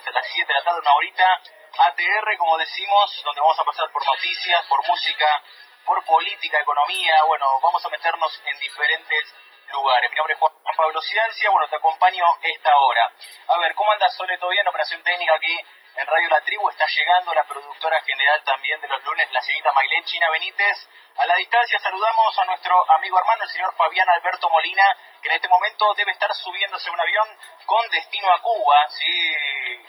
hasta las 7 de la tarde, una horita, ATR, como decimos, donde vamos a pasar por noticias, por música, por política, economía. Bueno, vamos a meternos en diferentes lugares. Mi nombre es Juan Pablo Ciencia, bueno, te acompaño esta hora. A ver, ¿cómo andas, Sole? ¿Todo bien? Operación técnica aquí en Radio La Tribu. Está llegando la productora general también de los lunes, la señorita Mailén China Benítez. A la distancia saludamos a nuestro amigo hermano, el señor Fabián Alberto Molina, que en este momento debe estar subiéndose un avión con destino a Cuba. Sí,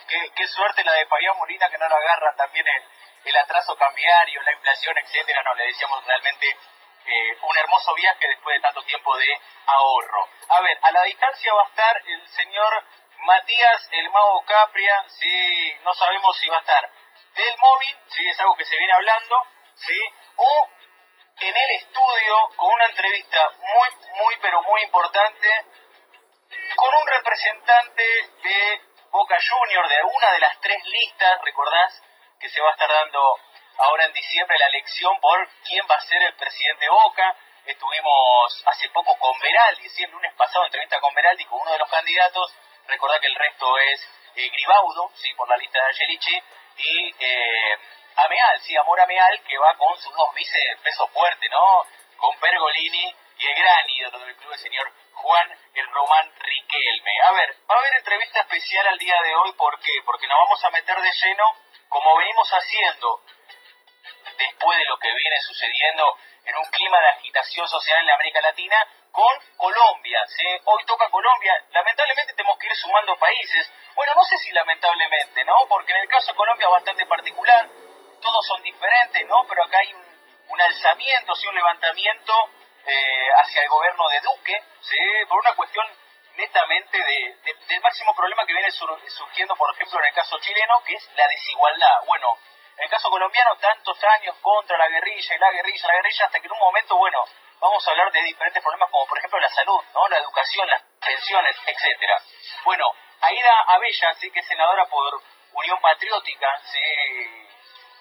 qué, qué suerte la de Fabián Molina que no lo agarra también el, el atraso cambiario, la inflación, etcétera. No, le decíamos realmente eh, un hermoso viaje después de tanto tiempo de ahorro. A ver, a la distancia va a estar el señor Matías El Mago Capria, sí, no sabemos si va a estar del móvil, sí, es algo que se viene hablando, sí, o en el estudio con una entrevista muy, muy, pero muy importante con un representante de Boca Junior, de una de las tres listas, recordás, que se va a estar dando ahora en diciembre la elección por quién va a ser el presidente de Boca. Estuvimos hace poco con Veraldi, sí, el lunes pasado entrevista con Veraldi, con uno de los candidatos. Recordá que el resto es eh, Gribaudo, por la lista de Angelici, y eh, Ameal, sí, Amor Ameal, que va con sus dos vices peso fuerte, ¿no? Con Pergolini y el gran ídolo del club, el señor Juan el Román Riquelme. A ver, va a haber entrevista especial al día de hoy, ¿por qué? Porque nos vamos a meter de lleno, como venimos haciendo después de lo que viene sucediendo en un clima de agitación social en la América Latina, con Colombia. ¿sí? Hoy toca Colombia. Lamentablemente tenemos que ir sumando países. Bueno, no sé si lamentablemente, ¿no? Porque en el caso de Colombia es bastante particular. Todos son diferentes, ¿no? Pero acá hay un, alzamiento, ¿sí? un levantamiento eh, hacia el gobierno de Duque, ¿sí? por una cuestión netamente de, del máximo problema que viene sur, surgiendo, por ejemplo, en el caso chileno, que es la desigualdad. Bueno, en el caso colombiano, tantos años contra la guerrilla y la guerrilla, la guerrilla, hasta que en un momento, bueno, vamos a hablar de diferentes problemas como por ejemplo la salud, ¿no? la educación, las pensiones, etcétera. Bueno, Aida Abella, sí que es senadora por Unión Patriótica, sí.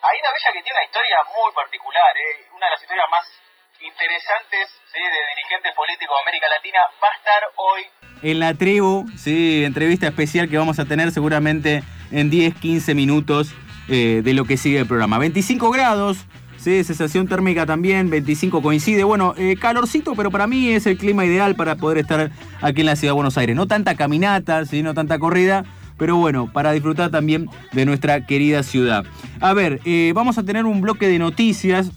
Aida Abella que tiene una historia muy particular, ¿eh? una de las historias más interesantes de dirigentes políticos de América Latina, va a estar hoy en la tribu, sí, entrevista especial que vamos a tener seguramente en 10, 15 minutos eh, de lo que sigue el programa. 25 grados, sí, sensación térmica también, 25 coincide. Bueno, eh, calorcito, pero para mí es el clima ideal para poder estar aquí en la ciudad de Buenos Aires. No tanta caminata, ¿sí? no tanta corrida, pero bueno, para disfrutar también de nuestra querida ciudad. A ver, eh, vamos a tener un bloque de noticias.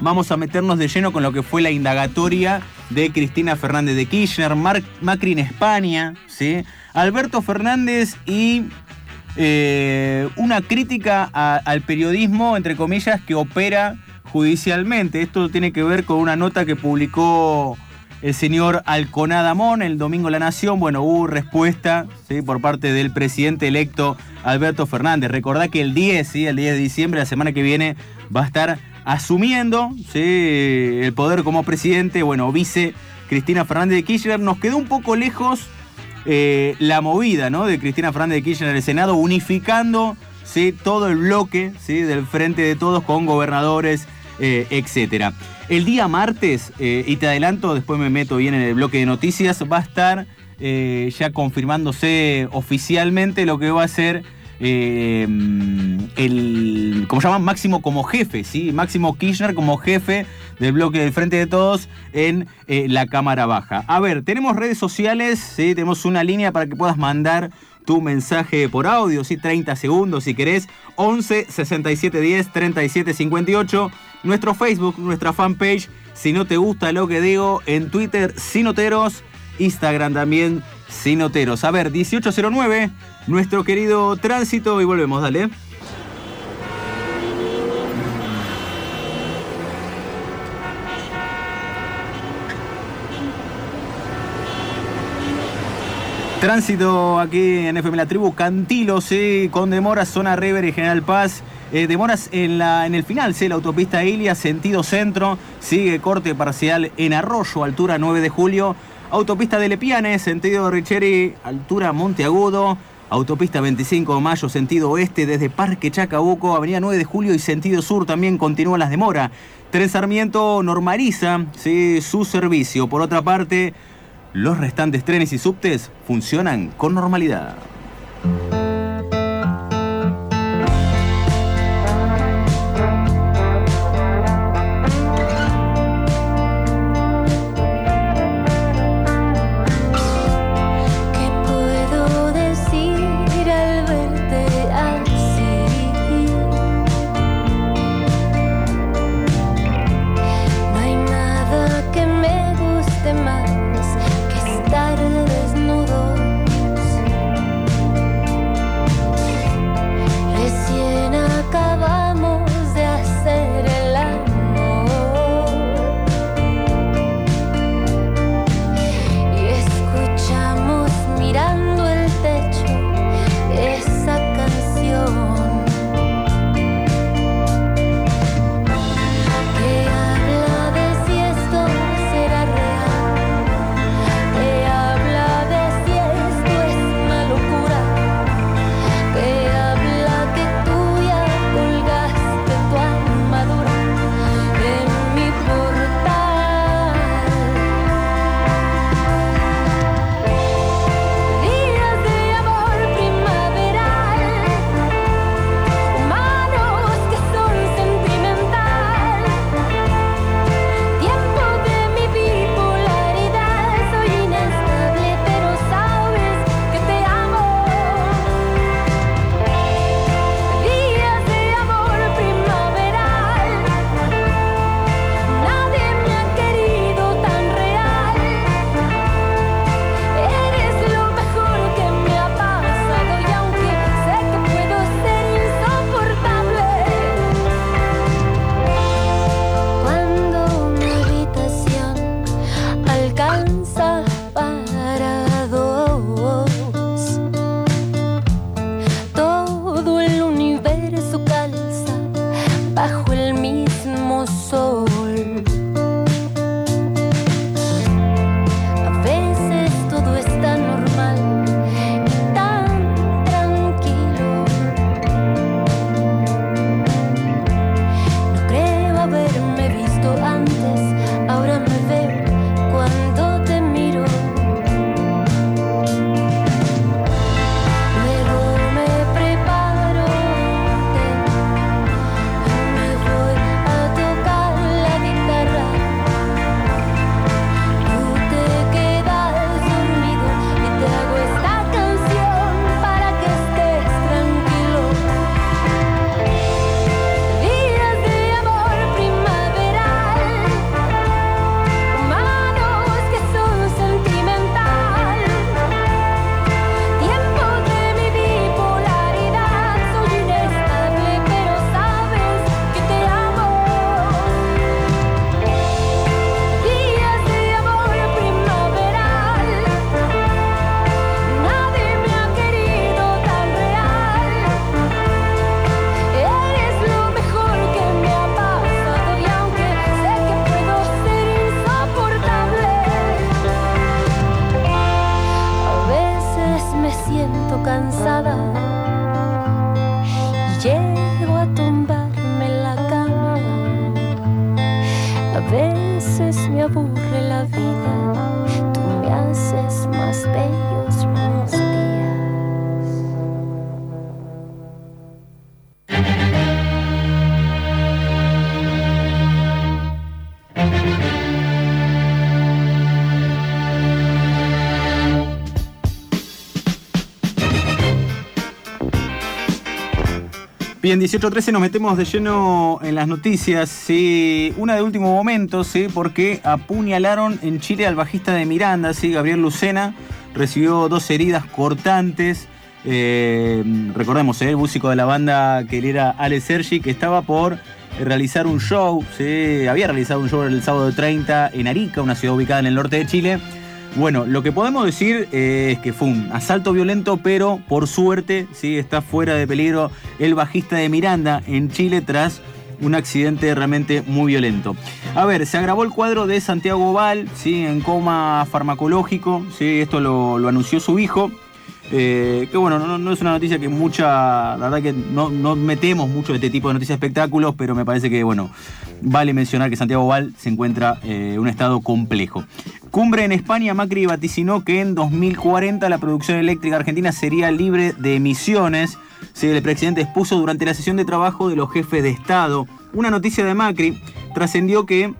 Vamos a meternos de lleno con lo que fue la indagatoria de Cristina Fernández de Kirchner, Macri en España, ¿sí? Alberto Fernández y eh, una crítica al periodismo, entre comillas, que opera judicialmente. Esto tiene que ver con una nota que publicó el señor Alconada Mon el domingo La Nación. Bueno, hubo respuesta ¿sí? por parte del presidente electo Alberto Fernández. Recordá que el 10, ¿sí? el 10 de diciembre, la semana que viene, va a estar asumiendo ¿sí? el poder como presidente, bueno, vice Cristina Fernández de Kirchner. Nos quedó un poco lejos eh, la movida ¿no? de Cristina Fernández de Kirchner en el Senado, unificando ¿sí? todo el bloque ¿sí? del frente de todos con gobernadores, eh, etc. El día martes, eh, y te adelanto, después me meto bien en el bloque de noticias, va a estar eh, ya confirmándose oficialmente lo que va a ser eh, el, ¿cómo se llama? Máximo como jefe, ¿sí? Máximo Kirchner como jefe del bloque del Frente de Todos en la Cámara Baja. A ver, tenemos redes sociales, ¿sí? Tenemos una línea para que puedas mandar tu mensaje por audio, ¿sí? 30 segundos si querés. 11 67 10 37 58. Nuestro Facebook, nuestra fanpage. Si no te gusta lo que digo, en Twitter, Sinoteros. Instagram también, Sinoteros. A ver, 1809, nuestro querido tránsito y volvemos, dale. Tránsito aquí en FM La Tribu, Cantilo, sí, con demoras, zona River y General Paz. Eh, demoras en, la, en el final, sí, la autopista Ilia, sentido centro. Sigue corte parcial en Arroyo, altura 9 de julio. Autopista de Lepiane, sentido Richeri, altura Monteagudo. Autopista 25 de mayo, sentido oeste, desde Parque Chacabuco, Avenida 9 de julio y sentido sur también continúan las demoras. Tren Sarmiento normaliza su servicio. Por otra parte, los restantes trenes y subtes funcionan con normalidad. Bien, 18.13 nos metemos de lleno en las noticias. Una de último momento, sí, porque apuñalaron en Chile al bajista de Miranda, sí, Gabriel Lucena. Recibió dos heridas cortantes. Eh, recordemos, ¿eh? el músico de la banda que él era Ale Sergi, que estaba por realizar un show, ¿sí? había realizado un show el sábado 30 en Arica, una ciudad ubicada en el norte de Chile. Bueno, lo que podemos decir eh, es que fue un asalto violento, pero por suerte sí está fuera de peligro el bajista de Miranda en Chile tras un accidente realmente muy violento. A ver, se agravó el cuadro de Santiago Val, ¿sí? en coma farmacológico, ¿sí? esto lo, anunció su hijo. Eh, que bueno, no, es una noticia que mucha, la verdad que no, metemos mucho este tipo de noticias espectáculos, pero me parece que bueno, vale mencionar que Santiago Val se encuentra en un estado complejo. Cumbre en España, Macri vaticinó que en 2040 la producción eléctrica argentina sería libre de emisiones. el presidente expuso durante la sesión de trabajo de los jefes de Estado. Una noticia de Macri trascendió que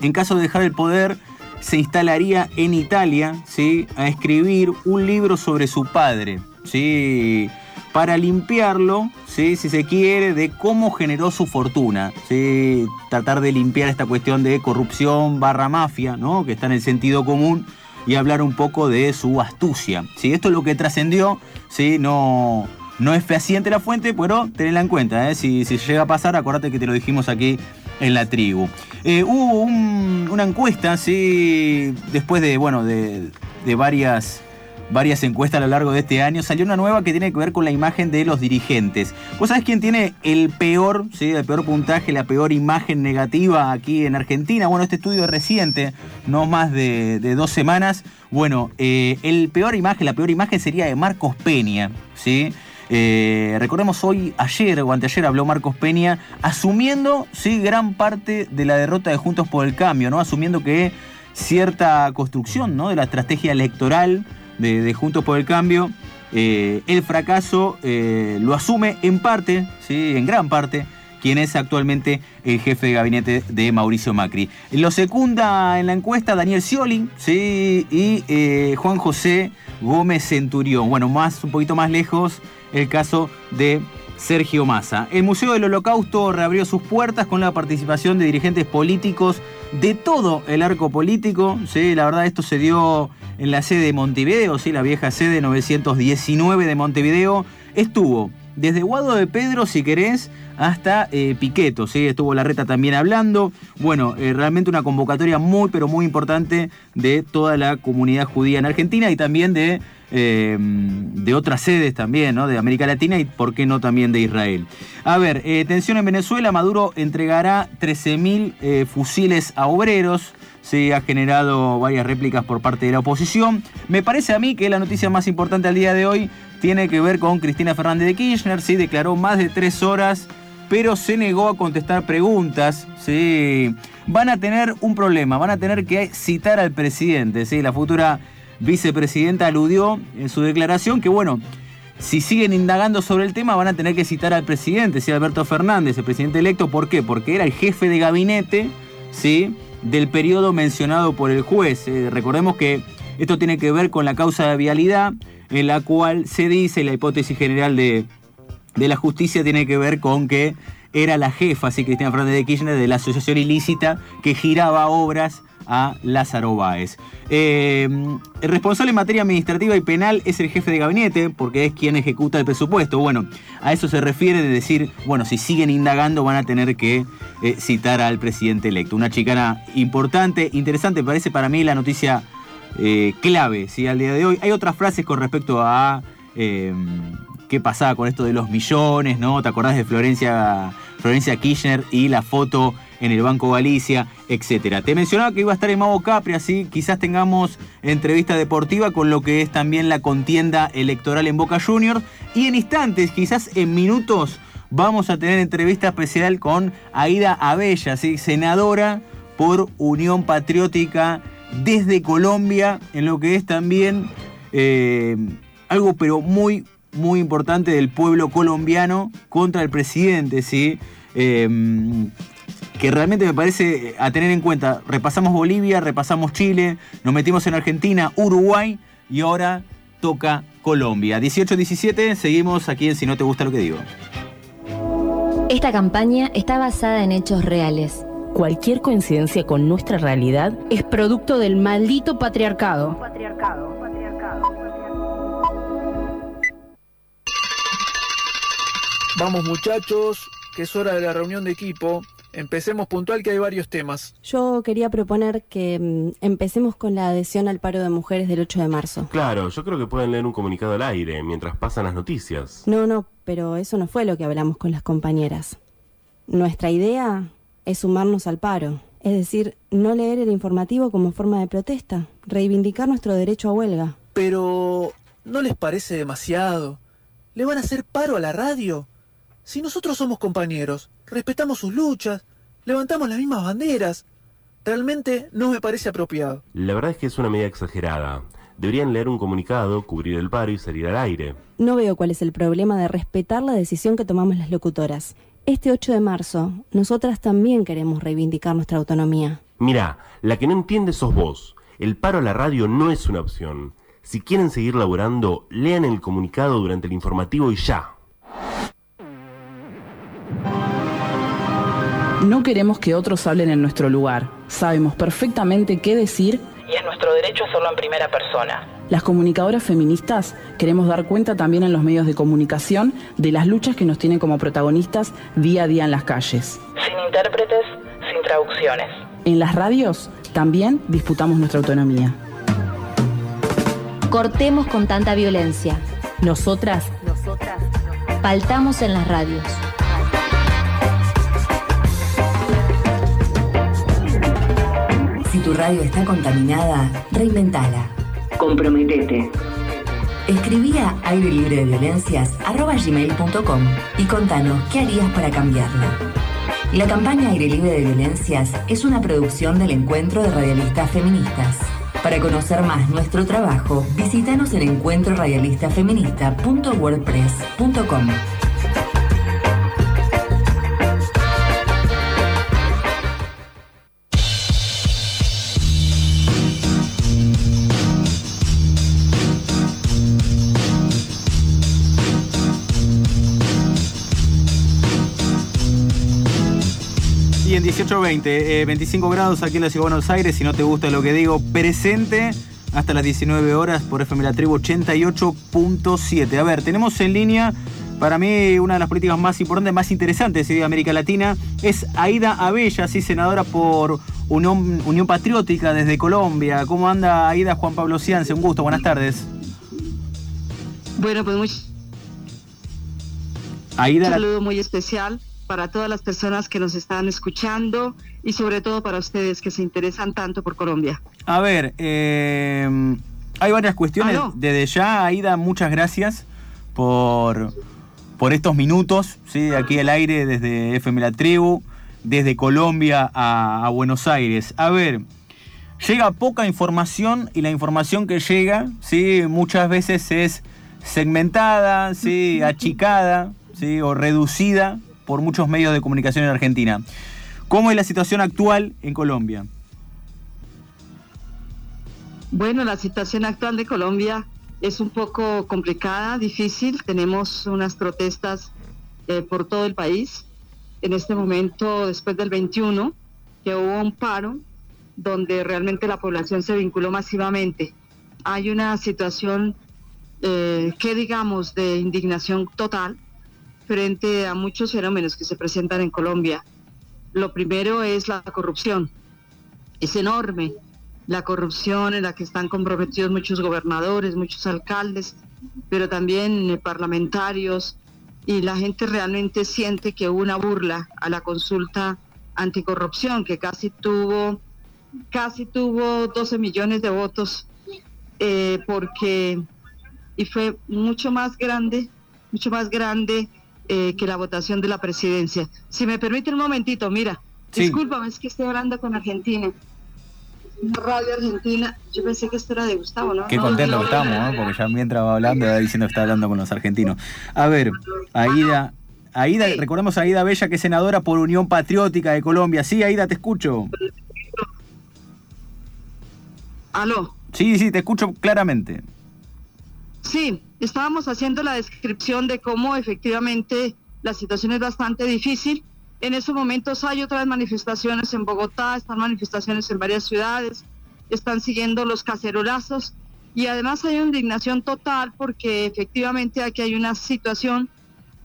en caso de dejar el poder se instalaría en Italia ¿sí? a escribir un libro sobre su padre. ¿sí? para limpiarlo, ¿sí? si se quiere, de cómo generó su fortuna. ¿sí? Tratar de limpiar esta cuestión de corrupción barra mafia, ¿no? que está en el sentido común, y hablar un poco de su astucia. ¿sí? Esto es lo que trascendió, ¿sí? no, no es fehaciente la fuente, pero tenedla en cuenta. ¿eh? Si, llega a pasar, acuérdate que te lo dijimos aquí en la tribu. Eh, hubo una encuesta, ¿sí? después de, bueno, de, de varias varias encuestas a lo largo de este año, salió una nueva que tiene que ver con la imagen de los dirigentes. ¿Vos sabés quién tiene el peor, ¿sí? el peor puntaje, la peor imagen negativa aquí en Argentina? Bueno, este estudio reciente, no más de, dos semanas. Bueno, eh, el peor imagen, la peor imagen sería de Marcos Peña, ¿sí? Eh, recordemos hoy, ayer o anteayer habló Marcos Peña, asumiendo sí, gran parte de la derrota de Juntos por el Cambio, ¿no? Asumiendo que cierta construcción ¿no? de la estrategia electoral de, Juntos por el Cambio, eh, el fracaso eh, lo asume en parte, ¿sí? en gran parte, quien es actualmente el jefe de gabinete de Mauricio Macri. Lo secunda en la encuesta Daniel Scioli ¿sí? y Juan José Gómez Centurión. Bueno, más, un poquito más lejos, el caso de Sergio Massa. El Museo del Holocausto reabrió sus puertas con la participación de dirigentes políticos de todo el arco político. ¿sí? La verdad, esto se dio en la sede de Montevideo, ¿sí? la vieja sede 919 de Montevideo. Estuvo desde Guado de Pedro, si querés, hasta eh, Piqueto, ¿sí? estuvo la reta también hablando. Bueno, eh, realmente una convocatoria muy, pero muy importante de toda la comunidad judía en Argentina y también de, eh, de otras sedes también, ¿no? de América Latina y, por qué no, también de Israel. A ver, tensión en Venezuela, Maduro entregará 13.000 fusiles a obreros se ha generado varias réplicas por parte de la oposición. Me parece a mí que la noticia más importante al día de hoy tiene que ver con Cristina Fernández de Kirchner. Sí, declaró más de tres horas pero se negó a contestar preguntas. ¿sí? Van a tener un problema, van a tener que citar al presidente. ¿sí? La futura vicepresidenta aludió en su declaración que, bueno, si siguen indagando sobre el tema, van a tener que citar al presidente, ¿sí? Alberto Fernández, el presidente electo. ¿Por qué? Porque era el jefe de gabinete ¿sí? del periodo mencionado por el juez. ¿eh? recordemos que esto tiene que ver con la causa de vialidad, en la cual se dice la hipótesis general de de la justicia tiene que ver con que era la jefa, así Cristina Fernández de Kirchner, de la asociación ilícita que giraba obras a Lázaro Báez. Eh, el responsable en materia administrativa y penal es el jefe de gabinete, porque es quien ejecuta el presupuesto. Bueno, a eso se refiere de decir, bueno, si siguen indagando van a tener que eh, citar al presidente electo. Una chicana importante, interesante, parece para mí la noticia eh, clave ¿sí? al día de hoy. Hay otras frases con respecto a qué pasaba con esto de los millones, ¿no? ¿Te acordás de Florencia, Florencia Kirchner y la foto en el Banco Galicia, etcétera? Te mencionaba que iba a estar en Mago Capri, así quizás tengamos entrevista deportiva con lo que es también la contienda electoral en Boca Juniors. Y en instantes, quizás en minutos, vamos a tener entrevista especial con Aida Abella, ¿sí? senadora por Unión Patriótica desde Colombia, en lo que es también eh, algo pero muy, muy importante del pueblo colombiano contra el presidente, ¿sí? Em, que realmente me parece a tener en cuenta. Repasamos Bolivia, repasamos Chile, nos metimos en Argentina, Uruguay y ahora toca Colombia. 18-17, seguimos aquí en Si no te gusta lo que digo. Esta campaña está basada en hechos reales. Cualquier coincidencia con nuestra realidad es producto del maldito patriarcado. patriarcado. Vamos muchachos, que es hora de la reunión de equipo. Empecemos puntual que hay varios temas. Yo quería proponer que mm, empecemos con la adhesión al paro de mujeres del 8 de marzo. Claro, yo creo que pueden leer un comunicado al aire mientras pasan las noticias. No, no, pero eso no fue lo que hablamos con las compañeras. Nuestra idea es sumarnos al paro, es decir, no leer el informativo como forma de protesta, reivindicar nuestro derecho a huelga. Pero, ¿no les parece demasiado? ¿Le van a hacer paro a la radio? Si nosotros somos compañeros, respetamos sus luchas, levantamos las mismas banderas, realmente no me parece apropiado. La verdad es que es una medida exagerada. Deberían leer un comunicado, cubrir el paro y salir al aire. No veo cuál es el problema de respetar la decisión que tomamos las locutoras. Este 8 de marzo, nosotras también queremos reivindicar nuestra autonomía. Mira, la que no entiende sos vos. El paro a la radio no es una opción. Si quieren seguir laborando, lean el comunicado durante el informativo y ya. No queremos que otros hablen en nuestro lugar. Sabemos perfectamente qué decir y es nuestro derecho hacerlo en primera persona. Las comunicadoras feministas queremos dar cuenta también en los medios de comunicación de las luchas que nos tienen como protagonistas día a día en las calles. Sin intérpretes, sin traducciones. En las radios también disputamos nuestra autonomía. Cortemos con tanta violencia. Nosotras, Nosotras, faltamos en las radios. Si tu radio está contaminada, reinventala. Comprometete. Escribí a airelibredeviolencias.com y contanos qué harías para cambiarla. La campaña Aire Libre de Violencias es una producción del Encuentro de Radialistas Feministas. Para conocer más nuestro trabajo, visítanos en encuentroradialistafeminista.wordpress.com. 18.20, eh, 25 grados aquí en la Ciudad de Buenos Aires, si no te gusta lo que digo, presente hasta las 19 horas por FM La Tribu 88.7. A ver, tenemos en línea, para mí, una de las políticas más importantes, más interesantes de América Latina, es Aida Abella, sí, senadora por Unión, Unión Patriótica desde Colombia. ¿Cómo anda Aida Juan Pablo Ciance? Un gusto, buenas tardes. Bueno, pues muy... Aida, un saludo muy especial para todas las personas que nos están escuchando y sobre todo para ustedes que se interesan tanto por Colombia. A ver, eh, hay varias cuestiones. Desde ya, Aida, muchas gracias por, por estos minutos, ¿sí? aquí al aire desde FM La Tribu, desde Colombia a, a Buenos Aires. A ver, llega poca información y la información que llega, ¿sí? muchas veces es segmentada, ¿sí? achicada ¿sí? o reducida por muchos medios de comunicación en Argentina. ¿Cómo es la situación actual en Colombia? Bueno, la situación actual de Colombia es un poco complicada, difícil. Tenemos unas protestas eh, por todo el país. En este momento, después del 21, que hubo un paro donde realmente la población se vinculó masivamente. Hay una situación eh, que digamos de indignación total frente a muchos fenómenos que se presentan en Colombia. Lo primero es la corrupción. Es enorme la corrupción en la que están comprometidos muchos gobernadores, muchos alcaldes, pero también eh, parlamentarios, y la gente realmente siente que hubo una burla a la consulta anticorrupción, que casi tuvo, casi tuvo 12 millones de votos, eh, porque, y fue mucho más grande, mucho más grande eh, que la votación de la presidencia. Si me permite un momentito, mira, Sí. discúlpame, es que estoy hablando con Argentina. Radio Argentina, yo pensé que esto era de Gustavo, ¿no? Qué No, contento no, que estamos, ¿no? porque ya mientras va hablando va diciendo que está hablando con los argentinos. A ver, Aida, Aida, Sí. recordemos a Aida Bella, que es senadora por Unión Patriótica de Colombia. Sí, Aida, te escucho. Aló. Sí, sí, te escucho claramente. Sí, estábamos haciendo la descripción de cómo efectivamente la situación es bastante difícil. En esos momentos hay otras manifestaciones en Bogotá, están manifestaciones en varias ciudades, están siguiendo los cacerolazos y además hay una indignación total porque efectivamente aquí hay una situación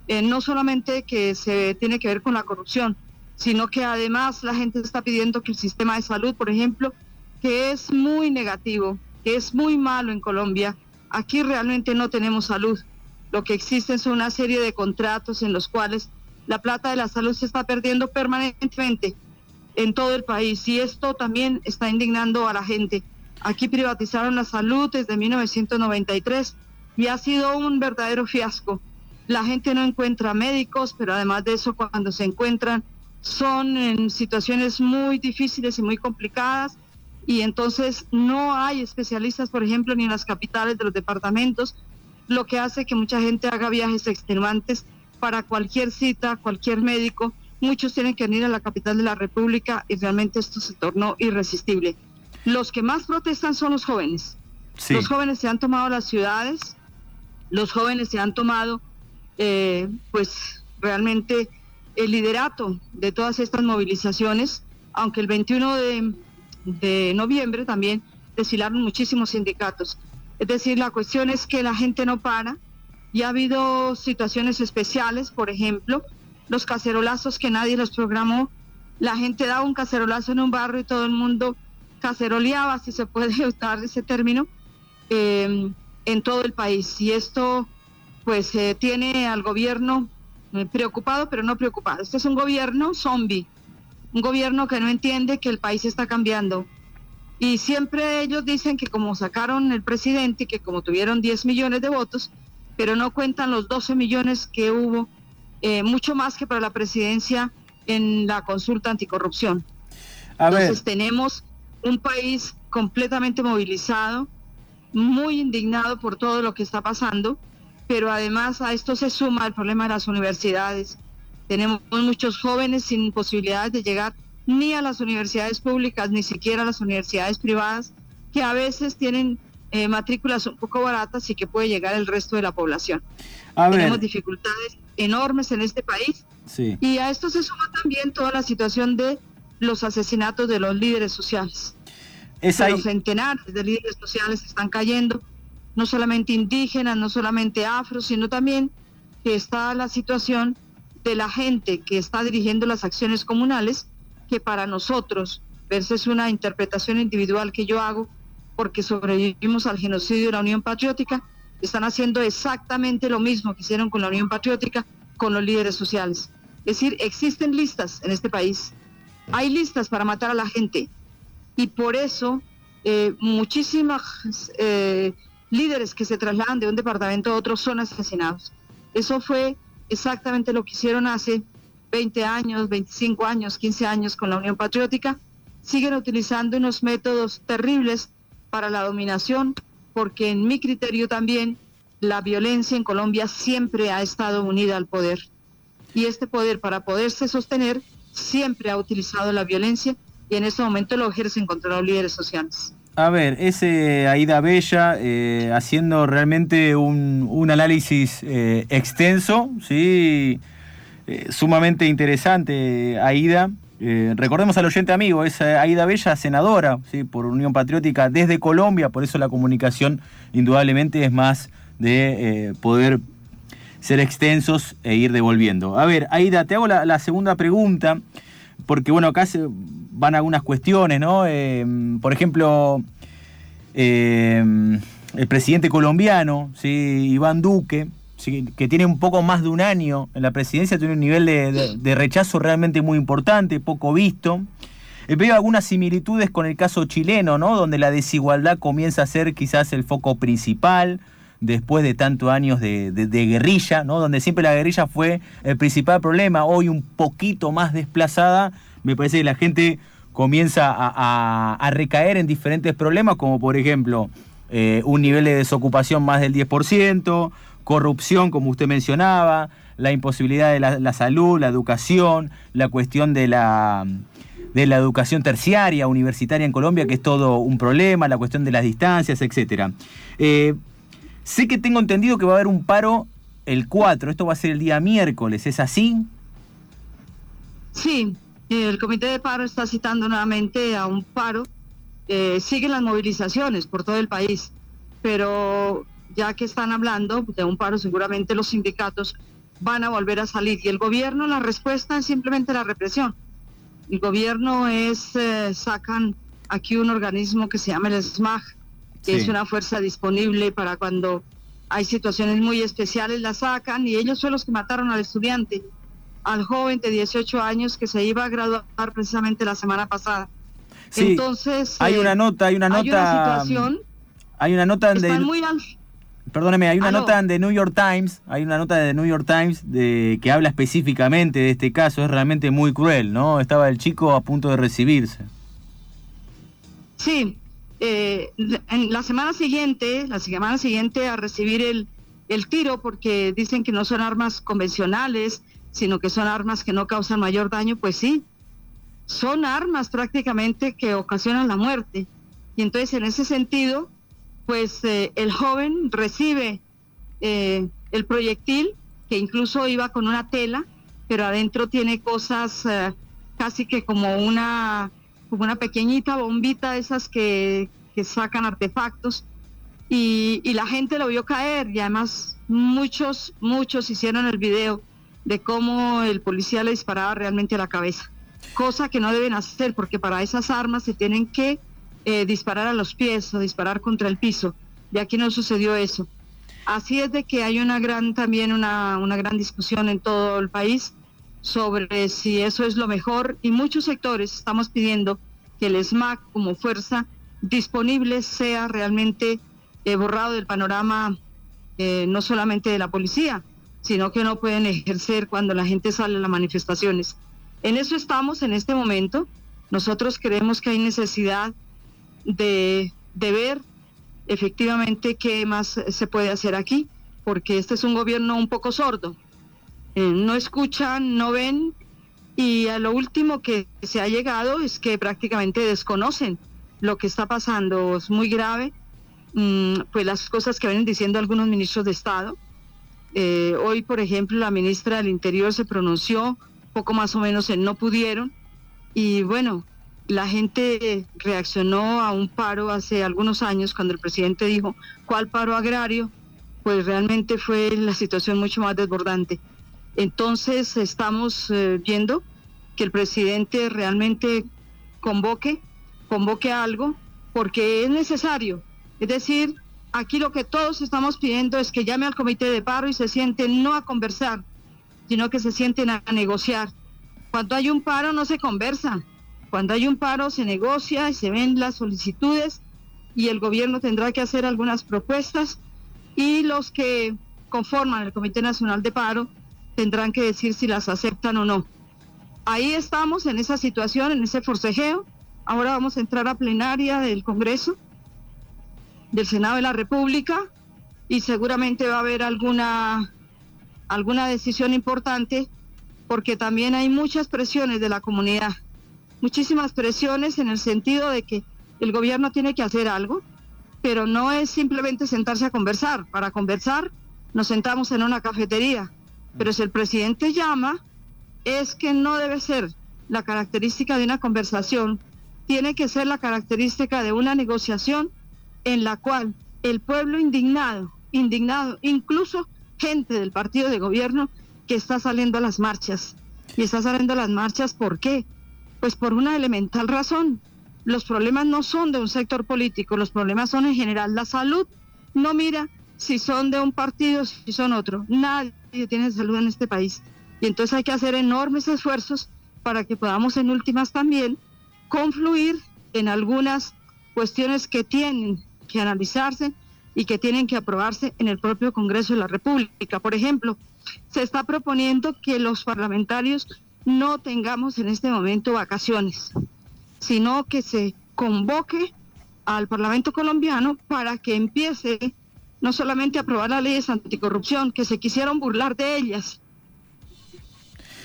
eh, no solamente que se tiene que ver con la corrupción, sino que además la gente está pidiendo que el sistema de salud, por ejemplo, que es muy negativo, que es muy malo en Colombia, aquí realmente no tenemos salud. Lo que existe es una serie de contratos en los cuales la plata de la salud se está perdiendo permanentemente en todo el país y esto también está indignando a la gente. Aquí privatizaron la salud desde 1993 y ha sido un verdadero fiasco. La gente no encuentra médicos, pero además de eso, cuando se encuentran, son en situaciones muy difíciles y muy complicadas y entonces no hay especialistas, por ejemplo, ni en las capitales de los departamentos, lo que hace que mucha gente haga viajes extenuantes para cualquier cita, cualquier médico. Muchos tienen que venir a la capital de la República y realmente esto se tornó irresistible. Los que más protestan son los jóvenes. Los jóvenes se han tomado las ciudades, los jóvenes se han tomado, eh, pues realmente el liderato de todas estas movilizaciones, aunque el 21 de, de noviembre también desfilaron muchísimos sindicatos. Es decir, la cuestión es que la gente no para y ha habido situaciones especiales, por ejemplo, los cacerolazos que nadie los programó. La gente daba un cacerolazo en un barrio y todo el mundo caceroleaba, si se puede usar ese término, em, en todo el país. Y esto pues eh, tiene al gobierno eh, preocupado, pero no preocupado. Este es un gobierno zombie, un gobierno que no entiende que el país está cambiando. Y siempre ellos dicen que como sacaron el presidente que como tuvieron 10 millones de votos, pero no cuentan los 12 millones que hubo, eh, mucho más que para la presidencia en la consulta anticorrupción. Entonces tenemos un país completamente movilizado, muy indignado por todo lo que está pasando, pero además a esto se suma el problema de las universidades. Tenemos muchos jóvenes sin posibilidades de llegar ni a las universidades públicas, ni siquiera a las universidades privadas, que a veces tienen eh, matrículas un poco baratas y que puede llegar el resto de la población. Tenemos dificultades enormes en este país. Y a esto se suma también toda la situación de los asesinatos de los líderes sociales. Los centenares de líderes sociales están cayendo, no solamente indígenas, no solamente afro, sino también que está la situación de la gente que está dirigiendo las acciones comunales que para nosotros, versus una interpretación individual que yo hago, porque sobrevivimos al genocidio de la Unión Patriótica, están haciendo exactamente lo mismo que hicieron con la Unión Patriótica, con los líderes sociales. Es decir, existen listas en este país. Hay listas para matar a la gente. Y por eso eh, muchísimos eh, líderes que se trasladan de un departamento a otro son asesinados. Eso fue exactamente lo que hicieron hace 20 años, 25 años, 15 años con la Unión Patriótica, siguen utilizando unos métodos terribles para la dominación, porque en mi criterio también la violencia en Colombia siempre ha estado unida al poder. Y este poder, para poderse sostener, siempre ha utilizado la violencia y en este momento lo ejercen contra los líderes sociales. A ver, ese Aida Bella eh, haciendo realmente un, análisis eh, extenso, ¿sí? Eh, sumamente interesante, Aida. Eh, recordemos al oyente amigo, es eh, Aida Bella, senadora ¿sí? por Unión Patriótica desde Colombia, por eso la comunicación indudablemente es más de poder ser extensos e ir devolviendo. A ver, Aida, te hago la, segunda pregunta, porque bueno, acá se van algunas cuestiones, ¿no? por ejemplo, el presidente colombiano, ¿sí? Iván Duque, que tiene un poco más de un año en la presidencia, tiene un nivel de, rechazo realmente muy importante, poco visto. Eh, veo algunas similitudes con el caso chileno, ¿no? Donde la desigualdad comienza a ser quizás el foco principal después de tantos años de, guerrilla, ¿no? Donde siempre la guerrilla fue el principal problema, hoy un poquito más desplazada, me parece que la gente comienza a, recaer en diferentes problemas, como por ejemplo eh, un nivel de desocupación más del 10%, corrupción, como usted mencionaba, la imposibilidad de la, salud, la educación, la cuestión de la, de la educación terciaria, universitaria en Colombia, que es todo un problema, la cuestión de las distancias, etc. sé que tengo entendido que va a haber un paro el 4, esto va a ser el día miércoles, ¿es así? Sí, el comité de paro está citando nuevamente a un paro. Eh, siguen las movilizaciones por todo el país, pero ya que están hablando de un paro, seguramente los sindicatos van a volver a salir. Y el gobierno, la respuesta es simplemente la represión. el gobierno es, eh, sacan aquí un organismo que se llama el SMAG, que es una fuerza disponible para cuando hay situaciones muy especiales, la sacan y ellos son los que mataron al estudiante, al joven de 18 años que se iba a graduar precisamente la semana pasada. Entonces, hay una eh, nota, hay una nota. Hay una situación. Hay una nota de. Muy Perdóneme, hay una nota de New York Times, hay una nota de New York Times de, que habla específicamente de este caso, es realmente muy cruel, ¿no? Estaba el chico a punto de recibirse. Sí, eh, en la semana siguiente, la semana siguiente a recibir el, el tiro, porque dicen que no son armas convencionales, sino que son armas que no causan mayor daño, pues sí, son armas prácticamente que ocasionan la muerte. Y entonces en ese sentido, pues eh, el joven recibe eh, el proyectil, que incluso iba con una tela, pero adentro tiene cosas casi que como una, como una pequeñita bombita, esas que, que sacan artefactos. Y, y, la gente lo vio caer y además muchos, muchos hicieron el video de cómo el policía le disparaba realmente a la cabeza cosa que no deben hacer porque para esas armas se tienen que eh, disparar a los pies o disparar contra el piso. Y aquí no sucedió eso. Así es de que hay una gran también una, una gran discusión en todo el país sobre si eso es lo mejor y muchos sectores estamos pidiendo que el SMAC como fuerza disponible sea realmente eh, borrado del panorama eh, no solamente de la policía, sino que no pueden ejercer cuando la gente sale a las manifestaciones. En eso estamos en este momento. Nosotros creemos que hay necesidad de, ver efectivamente qué más se puede hacer aquí, porque este es un gobierno un poco sordo. Eh, no escuchan, no ven y a lo último que se ha llegado es que prácticamente desconocen lo que está pasando. Es muy grave, mm, pues las cosas que vienen diciendo algunos ministros de Estado. Eh, hoy, por ejemplo, la ministra del Interior se pronunció poco más o menos en no pudieron. Y bueno, la gente reaccionó a un paro hace algunos años cuando el presidente dijo, ¿cuál paro agrario? Pues realmente fue la situación mucho más desbordante. Entonces estamos eh, viendo que el presidente realmente convoque, convoque algo, porque es necesario. Es decir, aquí lo que todos estamos pidiendo es que llame al comité de paro y se sienten no a conversar, sino que se sienten a negociar. Cuando hay un paro no se conversa, cuando hay un paro se negocia y se ven las solicitudes y el gobierno tendrá que hacer algunas propuestas y los que conforman el Comité Nacional de Paro tendrán que decir si las aceptan o no. Ahí estamos en esa situación, en ese forcejeo. Ahora vamos a entrar a plenaria del Congreso, del Senado de la República, y seguramente va a haber alguna alguna decisión importante, porque también hay muchas presiones de la comunidad, muchísimas presiones en el sentido de que el gobierno tiene que hacer algo, pero no es simplemente sentarse a conversar. Para conversar nos sentamos en una cafetería, pero si el presidente llama, es que no debe ser la característica de una conversación, tiene que ser la característica de una negociación en la cual el pueblo indignado, indignado, incluso gente del partido de gobierno que está saliendo a las marchas. Y está saliendo a las marchas, ¿por qué? Pues por una elemental razón. Los problemas no son de un sector político, los problemas son en general. La salud no mira si son de un partido, si son otro. Nadie tiene salud en este país. Y entonces hay que hacer enormes esfuerzos para que podamos en últimas también confluir en algunas cuestiones que tienen que analizarse y que tienen que aprobarse en el propio Congreso de la República. Por ejemplo, se está proponiendo que los parlamentarios no tengamos en este momento vacaciones, sino que se convoque al Parlamento colombiano para que empiece no solamente aprobar las leyes anticorrupción, que se quisieron burlar de ellas.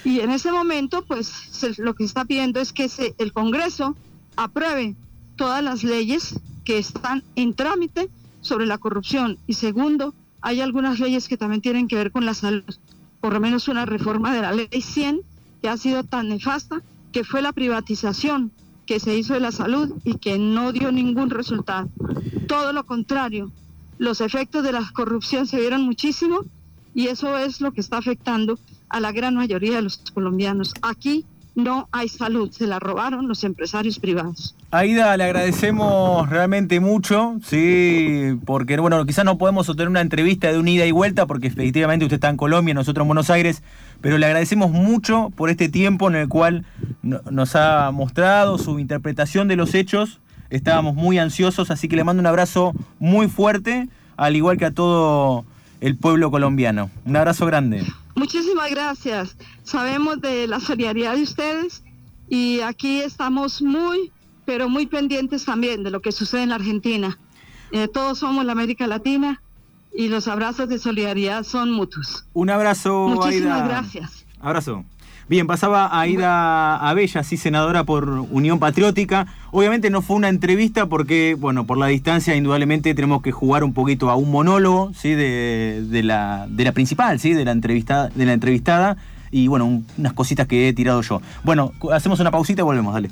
Y en ese momento, pues lo que está pidiendo es que el Congreso apruebe todas las leyes que están en trámite sobre la corrupción. Y segundo, hay algunas leyes que también tienen que ver con la salud. Por lo menos una reforma de la ley 100 que ha sido tan nefasta, que fue la privatización que se hizo de la salud y que no dio ningún resultado. Todo lo contrario, los efectos de la corrupción se vieron muchísimo y eso es lo que está afectando a la gran mayoría de los colombianos. Aquí no hay salud, se la robaron los empresarios privados. Aida, le agradecemos realmente mucho, sí, porque bueno, quizás no podemos obtener una entrevista de un ida y vuelta, porque efectivamente usted está en Colombia, nosotros en Buenos Aires, pero le agradecemos mucho por este tiempo en el cual nos ha mostrado su interpretación de los hechos. Estábamos muy ansiosos, así que le mando un abrazo muy fuerte, al igual que a todo el pueblo colombiano. Un abrazo grande. Muchísimas gracias. Sabemos de la solidaridad de ustedes y aquí estamos muy, pero muy pendientes también de lo que sucede en la Argentina. Eh, todos somos la América Latina y los abrazos de solidaridad son mutuos. Un abrazo. Muchísimas gracias. Abrazo. Bien, pasaba Aida Abella, sí, senadora por Unión Patriótica. Obviamente no fue una entrevista porque, bueno, por la distancia, indudablemente tenemos que jugar un poquito a un monólogo, ¿sí? De, la, de la principal, ¿sí? De la, entrevista, de la entrevistada. Y, bueno, unas cositas que he tirado yo. Bueno, hacemos una pausita y volvemos, dale.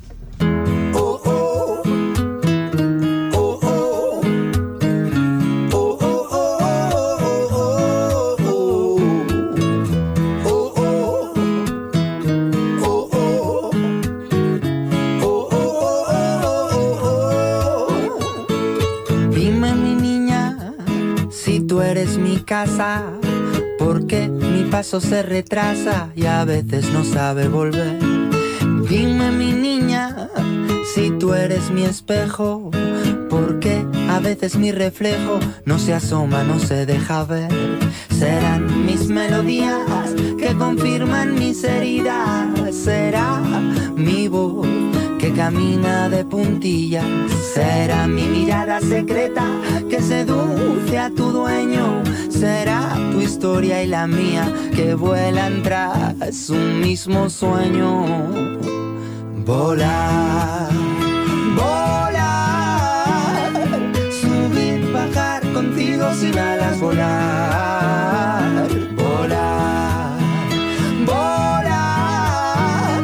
Casa, porque mi paso se retrasa y a veces no sabe volver. Dime mi niña, si tú eres mi espejo, porque a veces mi reflejo no se asoma, no se deja ver. Serán mis melodías que confirman mis heridas, será mi voz que camina de puntillas. Será mi mirada secreta seduce a tu dueño. Será tu historia y la mía que vuelan tras un mismo sueño. Volar, volar, subir, bajar contigo sin alas, volar, volar, volar,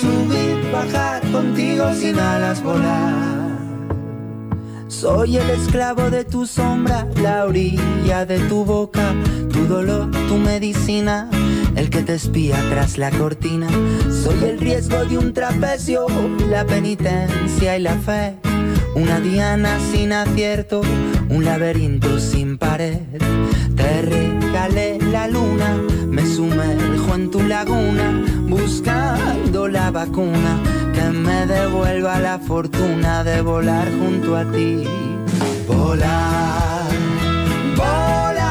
subir, bajar contigo sin alas, volar. Soy el esclavo de tu sombra, la orilla de tu boca, tu dolor, tu medicina, el que te espía tras la cortina. Soy el riesgo de un trapecio, la penitencia y la fe. Una diana sin acierto, un laberinto sin pared. Te regalé la luna, me sumerjo en tu laguna, buscando la vacuna me devuelva la fortuna de volar junto a ti. Volar, volar,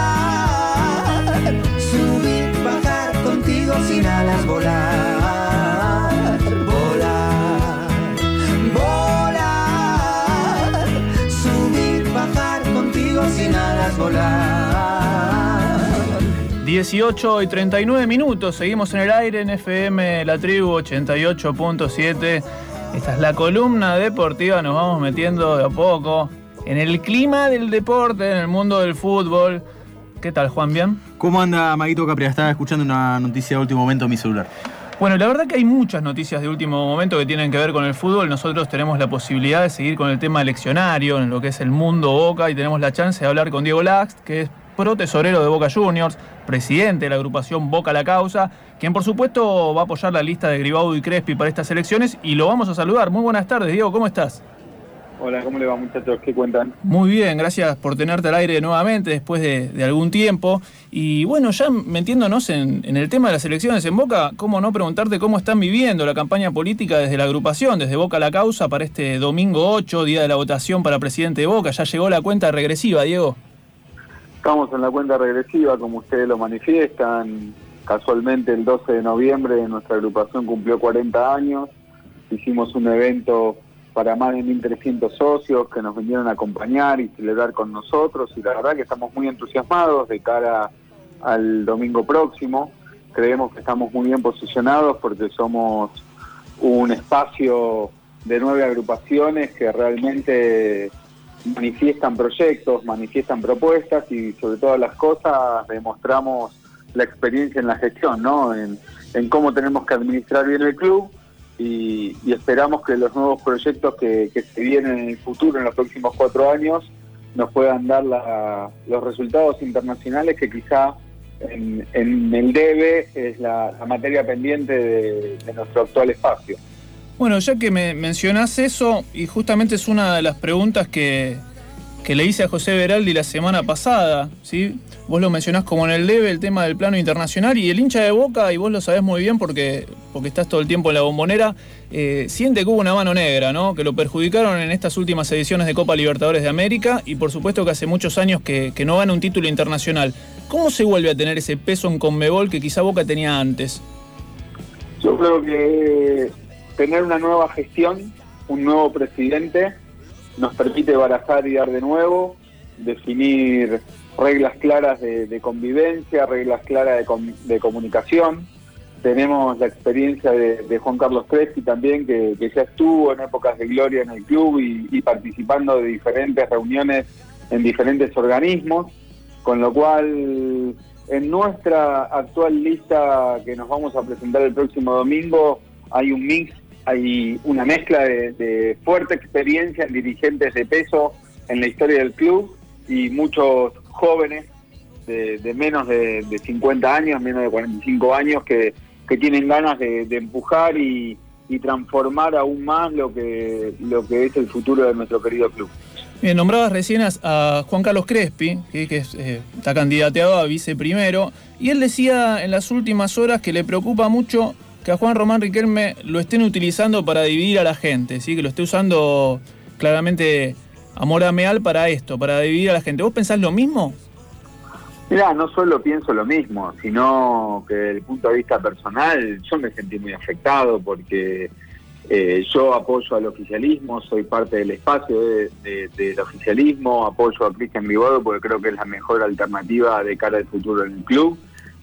subir, bajar contigo sin alas, volar, volar, volar, subir, bajar contigo sin alas, volar. 18 y 39 minutos, seguimos en el aire en FM La Tribu 88.7. Esta es la columna deportiva, nos vamos metiendo de a poco en el clima del deporte, en el mundo del fútbol. ¿Qué tal, Juan? ¿Bien? ¿Cómo anda, Maguito Capria? Estaba escuchando una noticia de último momento en mi celular. Bueno, la verdad que hay muchas noticias de último momento que tienen que ver con el fútbol. Nosotros tenemos la posibilidad de seguir con el tema eleccionario, en lo que es el mundo Boca, y tenemos la chance de hablar con Diego Lax, que es pro tesorero de Boca Juniors, presidente de la agrupación Boca la Causa, quien por supuesto va a apoyar la lista de Gribaudo y Crespi para estas elecciones y lo vamos a saludar. Muy buenas tardes, Diego, ¿cómo estás? Hola, ¿cómo le va muchachos? ¿Qué cuentan? Muy bien, gracias por tenerte al aire nuevamente después de, algún tiempo. Y bueno, ya metiéndonos en, en, el tema de las elecciones en Boca, ¿cómo no preguntarte cómo están viviendo la campaña política desde la agrupación, desde Boca la Causa para este domingo 8, día de la votación para presidente de Boca? Ya llegó la cuenta regresiva, Diego. Estamos en la cuenta regresiva, como ustedes lo manifiestan. Casualmente el 12 de noviembre nuestra agrupación cumplió 40 años. Hicimos un evento para más de 1.300 socios que nos vinieron a acompañar y celebrar con nosotros y la verdad que estamos muy entusiasmados de cara al domingo próximo. Creemos que estamos muy bien posicionados porque somos un espacio de nueve agrupaciones que realmente manifiestan proyectos, manifiestan propuestas y sobre todas las cosas demostramos la experiencia en la gestión, ¿no? En, en cómo tenemos que administrar bien el club y, esperamos que los nuevos proyectos que, se vienen en el futuro, en los próximos cuatro años, nos puedan dar los resultados internacionales que quizá en, el debe es la, materia pendiente de, nuestro actual espacio. Bueno, ya que me mencionás eso, y justamente es una de las preguntas que, que le hice a José Veraldi la semana pasada, ¿sí? Vos lo mencionás como en el debe el tema del plano internacional y el hincha de Boca, y vos lo sabés muy bien porque, porque estás todo el tiempo en la bombonera, eh, siente que hubo una mano negra, ¿no? Que lo perjudicaron en estas últimas ediciones de Copa Libertadores de América y por supuesto que hace muchos años que, que no gana un título internacional. ¿Cómo se vuelve a tener ese peso en Conmebol que quizá Boca tenía antes? Yo creo que tener una nueva gestión, un nuevo presidente, nos permite barajar y dar de nuevo, definir reglas claras de, convivencia, reglas claras de, comunicación. Tenemos la experiencia de, Juan Carlos Crespi también, que, ya estuvo en épocas de gloria en el club y, participando de diferentes reuniones en diferentes organismos, con lo cual en nuestra actual lista que nos vamos a presentar el próximo domingo hay un mix, hay una mezcla de fuerte experiencia en dirigentes de peso en la historia del club y muchos jóvenes de, menos de, 50 años, menos de 45 años, que, tienen ganas de, empujar y, transformar aún más lo que, lo que es el futuro de nuestro querido club. Bien, nombrabas recién a Juan Carlos Crespi, que, eh, está candidateado a viceprimero, y él decía en las últimas horas que le preocupa mucho que a Juan Román Riquelme lo estén utilizando para dividir a la gente, ¿sí? que lo esté usando claramente Amor Ameal para esto, para dividir a la gente. ¿Vos pensás lo mismo? Mira, no solo pienso lo mismo, sino que desde el punto de vista personal yo me sentí muy afectado porque eh, yo apoyo al oficialismo, soy parte del espacio del oficialismo, apoyo a Cristian Vigodo porque creo que es la mejor alternativa de cara al futuro en el club.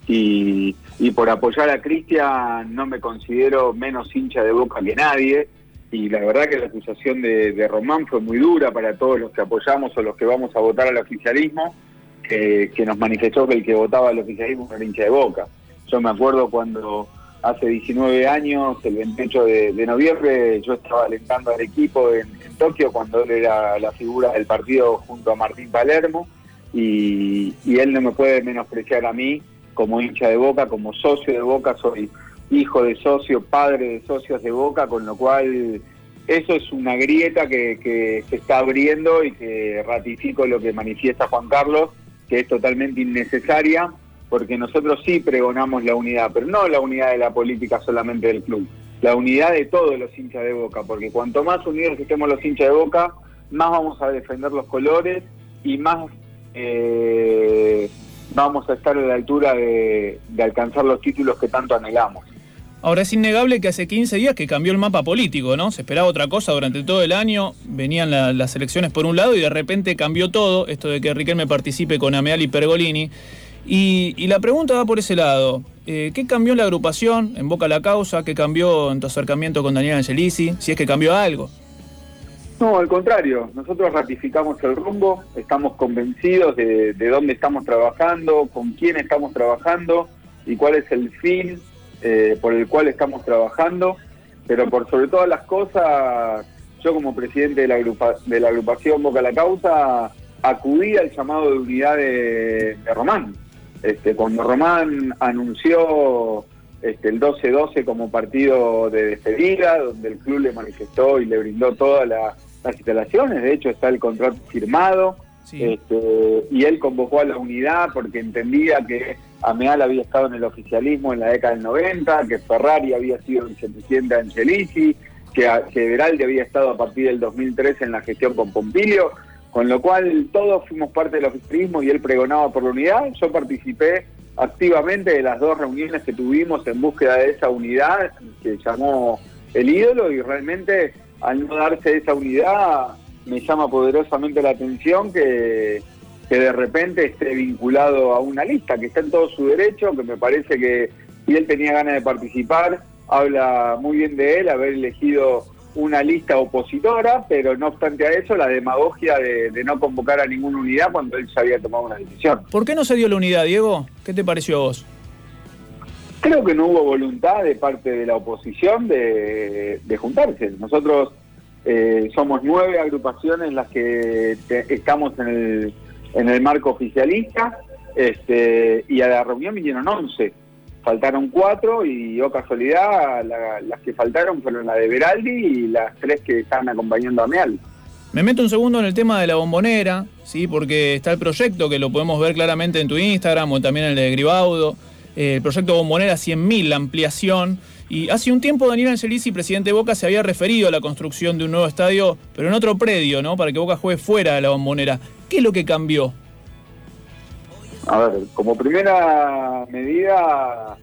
Y, por apoyar a Cristian no me considero menos hincha de boca que nadie y la verdad que la acusación de, Román fue muy dura para todos los que apoyamos o los que vamos a votar al oficialismo, que, nos manifestó que el que votaba al oficialismo era hincha de boca. Yo me acuerdo cuando hace 19 años, el 28 de, noviembre, yo estaba alentando al equipo en, Tokio cuando él era la figura del partido junto a Martín Palermo y, y él no me puede menospreciar a mí como hincha de boca, como socio de boca, soy hijo de socio, padre de socios de Boca, con lo cual eso es una grieta que, se está abriendo y que ratifico lo que manifiesta Juan Carlos, que es totalmente innecesaria, porque nosotros sí pregonamos la unidad, pero no la unidad de la política solamente del club, la unidad de todos los hinchas de Boca, porque cuanto más unidos estemos los hinchas de Boca, más vamos a defender los colores y más eh, vamos a estar a la altura de alcanzar los títulos que tanto anhelamos. Ahora es innegable que hace 15 días que cambió el mapa político, ¿no? Se esperaba otra cosa durante todo el año, venían las elecciones por un lado y de repente cambió todo, esto de que Riquelme participe con Ameal y Pergolini. Y, la pregunta va por ese lado. Eh, ¿Qué cambió en la agrupación, en Boca la Causa? ¿Qué cambió en tu acercamiento con Daniel Angelisi? Si es que cambió algo. No, al contrario. Nosotros ratificamos el rumbo, estamos convencidos de, de dónde estamos trabajando, con quién estamos trabajando y cuál es el fin eh, por el cual estamos trabajando, pero por sobre todas las cosas, yo como presidente de la, de la agrupación Boca la Causa, acudí al llamado de unidad de, Román. Este, cuando Román anunció este, el 12-12 como partido de despedida, donde el club le manifestó y le brindó todas las instalaciones, de hecho está el contrato firmado, este, y él convocó a la unidad porque entendía que Ameal había estado en el oficialismo en la década del 90, que Ferrari había sido vicepresidente de Angelici, que, que había estado a partir del 2003 en la gestión con Pompilio, con lo cual todos fuimos parte del oficialismo y él pregonaba por la unidad. Yo participé activamente de las dos reuniones que tuvimos en búsqueda de esa unidad que llamó el ídolo y realmente al no darse esa unidad me llama poderosamente la atención que que de repente esté vinculado a una lista, que está en todo su derecho, que me parece que si él tenía ganas de participar, habla muy bien de él, haber elegido una lista opositora, pero no obstante a eso, la demagogia de, no convocar a ninguna unidad cuando él ya había tomado una decisión. ¿Por qué no se dio la unidad, Diego? ¿Qué te pareció a vos? Creo que no hubo voluntad de parte de la oposición de, juntarse. Nosotros eh, somos nueve agrupaciones las que estamos en el en el marco oficialista. este, y a la reunión vinieron 11. Faltaron cuatro y, oh casualidad, las que faltaron fueron la de Beraldi y las tres que estaban acompañando a Meal. Me meto un segundo en el tema de la bombonera, ¿sí? porque está el proyecto que lo podemos ver claramente en tu Instagram o también en el de Gribaudo. Eh, el proyecto Bombonera 100.000, la ampliación. Y hace un tiempo Daniel Angelici, presidente de Boca, se había referido a la construcción de un nuevo estadio, pero en otro predio, ¿no? Para que Boca juegue fuera de la bombonera. ¿Qué es lo que cambió? A ver, como primera medida,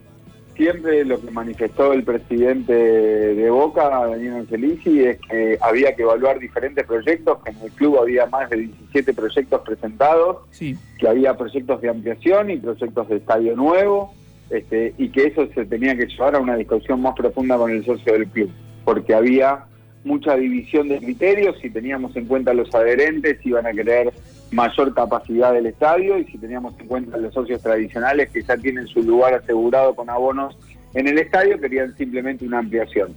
siempre lo que manifestó el presidente de Boca, Daniel Angelici, es que había que evaluar diferentes proyectos, que en el club había más de 17 proyectos presentados, que había proyectos de ampliación y proyectos de estadio nuevo, este, y que eso se tenía que llevar a una discusión más profunda con el socio del club, porque había mucha división de criterios, si teníamos en cuenta los adherentes iban a querer mayor capacidad del estadio y si teníamos en cuenta los socios tradicionales que ya tienen su lugar asegurado con abonos en el estadio, querían simplemente una ampliación.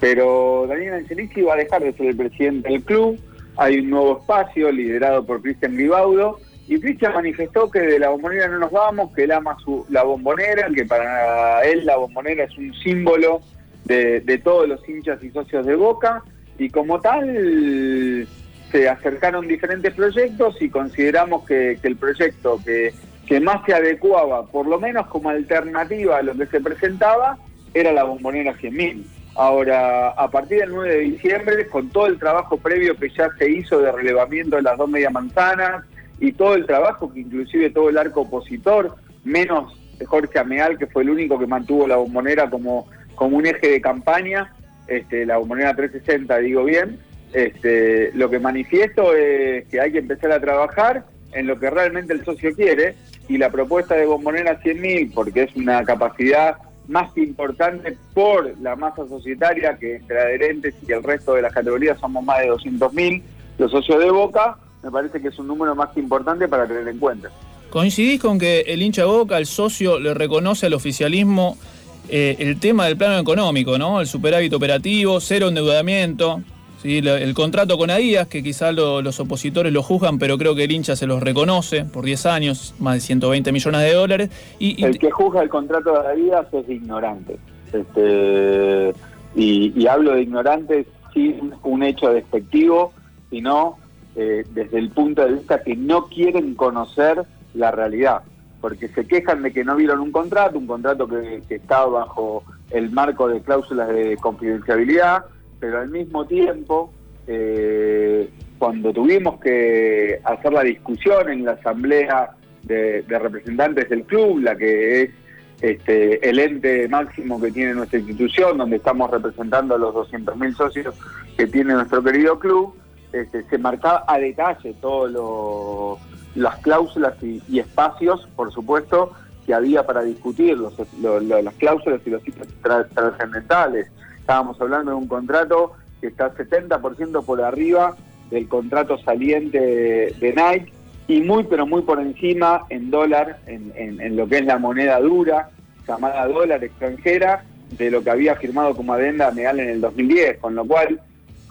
Pero Daniel Angelici va a dejar de ser el presidente del club, hay un nuevo espacio liderado por Cristian Ribaudo y Cristian manifestó que de la bombonera no nos vamos, que él ama su, la bombonera, que para él la bombonera es un símbolo de, de todos los hinchas y socios de Boca y como tal se acercaron diferentes proyectos y consideramos que, el proyecto que, que, más se adecuaba, por lo menos como alternativa a lo que se presentaba, era la bombonera 100.000. Ahora, a partir del 9 de diciembre, con todo el trabajo previo que ya se hizo de relevamiento de las dos media manzanas y todo el trabajo que inclusive todo el arco opositor, menos Jorge Ameal, que fue el único que mantuvo la bombonera como, como un eje de campaña, este, la bombonera 360, digo bien, este, lo que manifiesto es que hay que empezar a trabajar en lo que realmente el socio quiere y la propuesta de Bombonera 100.000, porque es una capacidad más importante por la masa societaria que entre adherentes y el resto de las categorías somos más de 200.000, los socios de Boca, me parece que es un número más que importante para tener en cuenta. ¿Coincidís con que el hincha Boca, el socio, le reconoce al oficialismo eh, el tema del plano económico, ¿no? El superávit operativo, cero endeudamiento, ¿sí? el contrato con Adidas, que quizás los opositores lo juzgan, pero creo que el hincha se los reconoce por 10 años, más de 120 millones de dólares. Y, el que juzga el contrato de Adidas es ignorante. Este, y, hablo de ignorante sin un hecho despectivo, sino eh, desde el punto de vista que no quieren conocer la realidad, porque se quejan de que no vieron un contrato, un contrato que, que está bajo el marco de cláusulas de confidencialidad, pero al mismo tiempo, eh, cuando tuvimos que hacer la discusión en la asamblea de, representantes del club, la que es este, el ente máximo que tiene nuestra institución, donde estamos representando a los 200.000 socios que tiene nuestro querido club, este, se marcaba a detalle todas las cláusulas y, espacios, por supuesto, que había para discutir, las cláusulas y los sitios trascendentales. Estábamos hablando de un contrato que está 70% por arriba del contrato saliente de, Nike y muy pero muy por encima en dólar, en, lo que es la moneda dura, llamada dólar extranjera, de lo que había firmado como adenda Meal en el 2010, con lo cual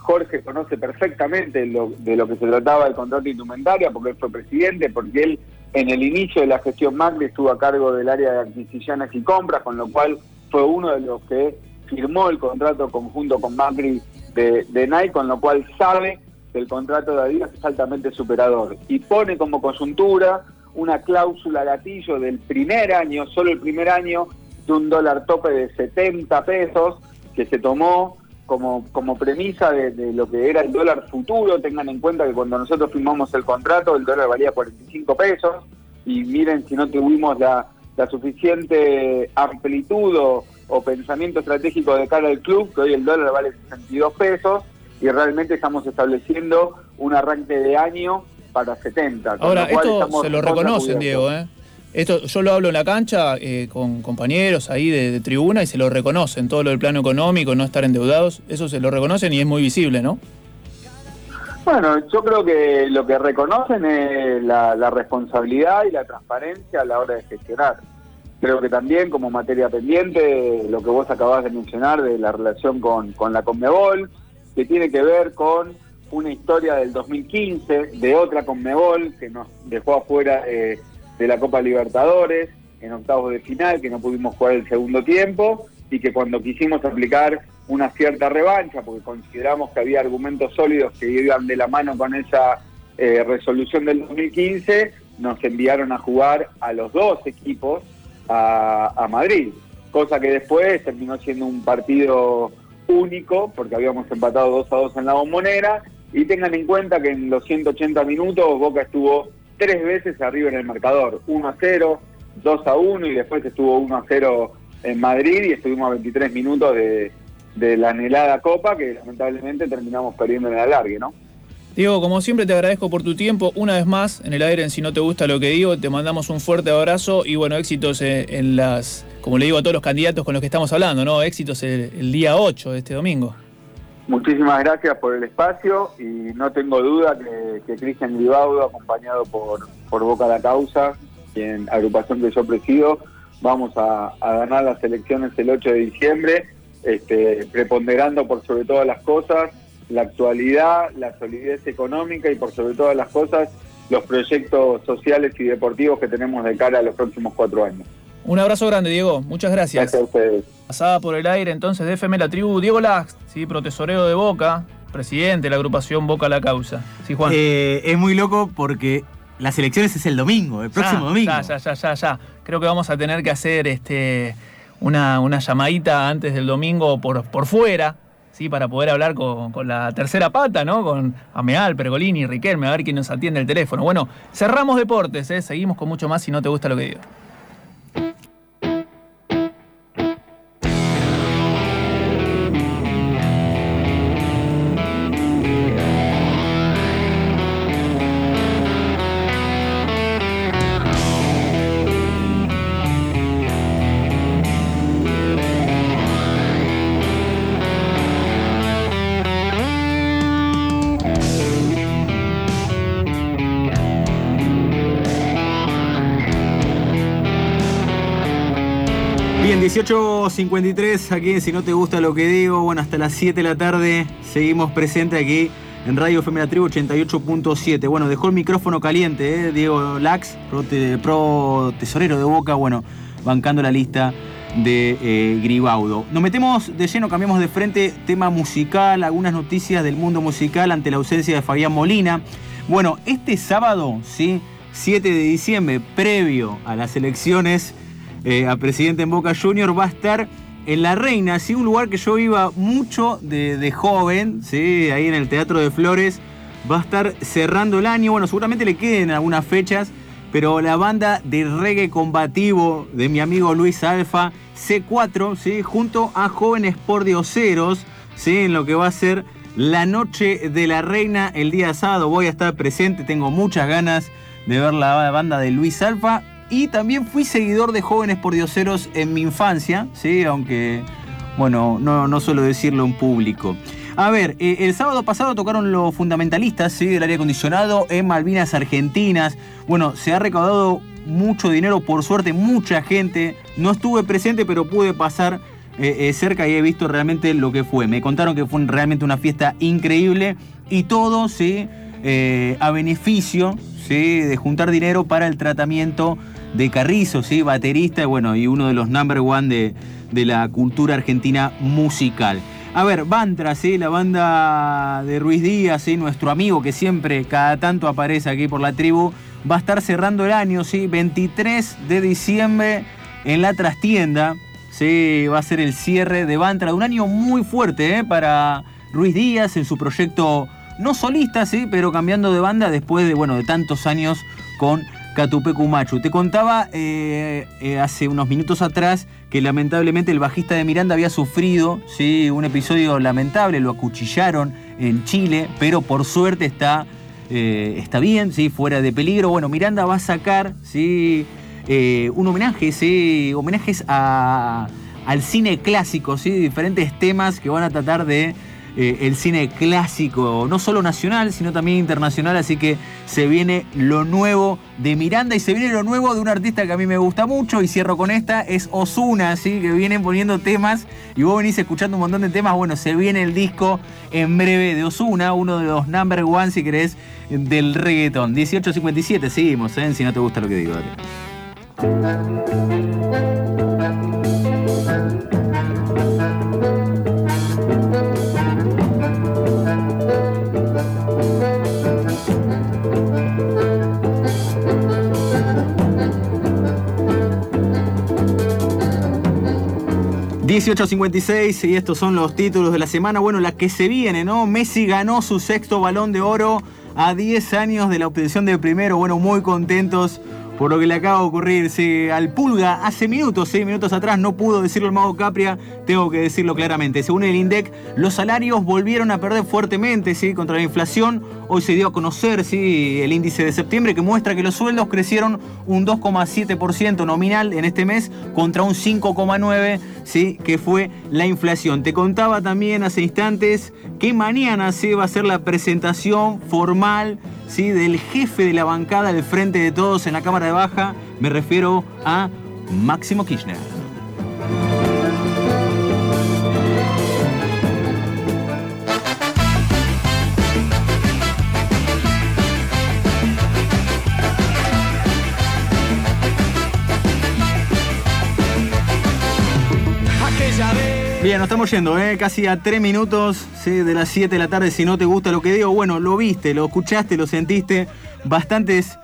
Jorge conoce perfectamente de lo que se trataba del contrato indumentaria, porque él fue presidente, porque él en el inicio de la gestión Macri estuvo a cargo del área de adquisiciones y compras, con lo cual fue uno de los que firmó el contrato conjunto con Macri de, de Nike, con lo cual sabe que el contrato de Adidas es altamente superador. Y pone como coyuntura una cláusula gatillo del primer año, solo el primer año, de un dólar tope de 70 pesos que se tomó como, como premisa de, de, lo que era el dólar futuro. Tengan en cuenta que cuando nosotros firmamos el contrato el dólar valía 45 pesos y miren si no tuvimos la, la suficiente amplitud o, o pensamiento estratégico de cara al club, que hoy el dólar vale 62 pesos y realmente estamos estableciendo un arranque de año para 70. Ahora, esto se lo reconocen, Diego, ¿eh? Esto, yo lo hablo en la cancha eh, con compañeros ahí de, tribuna y se lo reconocen, todo lo del plano económico, no estar endeudados, eso se lo reconocen y es muy visible, ¿no? Bueno, yo creo que lo que reconocen es la responsabilidad y la transparencia a la hora de gestionar. Creo que también como materia pendiente, lo que vos acabás de mencionar de la relación con, con la Conmebol, que tiene que ver con una historia del 2015 de otra Conmebol que nos dejó afuera de, de la Copa Libertadores en octavos de final, que no pudimos jugar el segundo tiempo y que cuando quisimos aplicar una cierta revancha, porque consideramos que había argumentos sólidos que iban de la mano con esa eh, resolución del 2015, nos enviaron a jugar a los dos equipos a, a Madrid, cosa que después terminó siendo un partido único, porque habíamos empatado 2 a 2 en la bombonera, y tengan en cuenta que en los 180 minutos Boca estuvo tres veces arriba en el marcador, 1 a 0, 2 a 1 y después estuvo 1 a 0 en Madrid y estuvimos a 23 minutos de, la anhelada copa que lamentablemente terminamos perdiendo en el alargue, ¿no? Diego, como siempre te agradezco por tu tiempo. Una vez más, en el aire, en Si No Te Gusta Lo Que Digo, te mandamos un fuerte abrazo y bueno, éxitos en las, como le digo a todos los candidatos con los que estamos hablando, ¿no? Éxitos el, día 8 de este domingo. Muchísimas gracias por el espacio y no tengo duda que, Cristian Gribaudo, acompañado por, por Boca la Causa, en agrupación que yo presido, vamos a, a ganar las elecciones el 8 de diciembre, este, preponderando por sobre todas las cosas la actualidad, la solidez económica y por sobre todas las cosas los proyectos sociales y deportivos que tenemos de cara a los próximos cuatro años. Un abrazo grande, Diego. Muchas gracias. Gracias a ustedes. Pasada por el aire entonces de FM La Tribu, Diego Lax, ¿sí? protesorero de Boca, presidente de la agrupación Boca La Causa. Sí, Juan. Eh, es muy loco porque las elecciones es el domingo, el próximo domingo. Ya, ya, ya, ya, ya. Creo que vamos a tener que hacer este, una, una llamadita antes del domingo por, por fuera, para poder hablar con, la tercera pata, ¿no? Con Ameal, Pergolini, Riquelme, a ver quién nos atiende el teléfono. Bueno, cerramos deportes, ¿eh? Seguimos con mucho más si no te gusta lo que digo. 18.53 aquí Si No Te Gusta Lo Que Digo. Bueno, hasta las 7 de la tarde seguimos presentes aquí en Radio FM La Tribu 88.7. Bueno, dejó el micrófono caliente, ¿eh? Diego Lax, pro, tesorero de Boca, bueno, bancando la lista de eh, Gribaudo. Nos metemos de lleno, cambiamos de frente, tema musical, algunas noticias del mundo musical ante la ausencia de Fabián Molina. Bueno, este sábado, ¿sí? 7 de diciembre, previo a las elecciones eh, a presidente en Boca Junior, va a estar en La Reina, ¿sí? un lugar que yo iba mucho de, joven, ¿sí? ahí en el Teatro de Flores. Va a estar cerrando el año, bueno, seguramente le queden algunas fechas, pero la banda de reggae combativo de mi amigo Luis Alfa, C4, ¿sí? junto a jóvenes por dioseros, ¿sí? en lo que va a ser la noche de la reina el día sábado. Voy a estar presente, tengo muchas ganas de ver la banda de Luis Alfa y también fui seguidor de Jóvenes por Dioseros en mi infancia, ¿sí? aunque, bueno, no, no suelo decirlo en público. A ver, eh, el sábado pasado tocaron los fundamentalistas ¿sí? del aire acondicionado en Malvinas Argentinas. Bueno, se ha recaudado mucho dinero, por suerte, mucha gente. No estuve presente, pero pude pasar eh, eh, cerca y he visto realmente lo que fue. Me contaron que fue realmente una fiesta increíble y todo ¿sí? a beneficio ¿sí? de juntar dinero para el tratamiento de Carrizo, ¿sí? baterista bueno, y uno de los number one de, de la cultura argentina musical. A ver, Bantra, ¿sí? la banda de Ruiz Díaz, ¿sí? nuestro amigo que siempre cada tanto aparece aquí por la tribu, va a estar cerrando el año, ¿sí? 23 de diciembre en la trastienda. ¿sí? Va a ser el cierre de Bantra un año muy fuerte ¿eh? para Ruiz Díaz en su proyecto no solista, ¿sí? pero cambiando de banda después de, bueno, de tantos años con Catupecu Machu. Te contaba eh, eh, hace unos minutos atrás que lamentablemente el bajista de Miranda había sufrido ¿sí? un episodio lamentable, lo acuchillaron en Chile, pero por suerte está, eh, está bien, ¿sí? fuera de peligro. Bueno, Miranda va a sacar ¿sí? un homenaje, ¿sí? homenajes a, al cine clásico, ¿sí? diferentes temas que van a tratar de eh, el cine clásico, no solo nacional, sino también internacional, así que se viene lo nuevo de Miranda y se viene lo nuevo de un artista que a mí me gusta mucho y cierro con esta, es Osuna, ¿sí? que vienen poniendo temas y vos venís escuchando un montón de temas, bueno, se viene el disco en breve de Osuna, uno de los number one, si querés, del reggaeton. 1857, seguimos, ¿eh? si no te gusta lo que digo. 18.56 y estos son los títulos de la semana. Bueno, la que se viene, ¿no? Messi ganó su sexto balón de oro a 10 años de la obtención del primero. Bueno, muy contentos por lo que le acaba de ocurrir. Sí, al Pulga hace minutos, seis minutos atrás, no pudo decirlo el Mago Capria, tengo que decirlo claramente. Según el INDEC, los salarios volvieron a perder fuertemente ¿sí? contra la inflación. Hoy se dio a conocer ¿sí? el índice de septiembre que muestra que los sueldos crecieron un 2,7% nominal en este mes contra un 5,9% ¿sí? que fue la inflación. Te contaba también hace instantes que mañana se va a hacer la presentación formal ¿sí? del jefe de la bancada del Frente de Todos en la Cámara de Baja. Me refiero a Máximo Kirchner. Bien, nos estamos yendo, ¿eh? casi a tres minutos de las 7 de la tarde. Si no te gusta lo que digo, bueno, lo viste, lo escuchaste, lo sentiste. Bastantes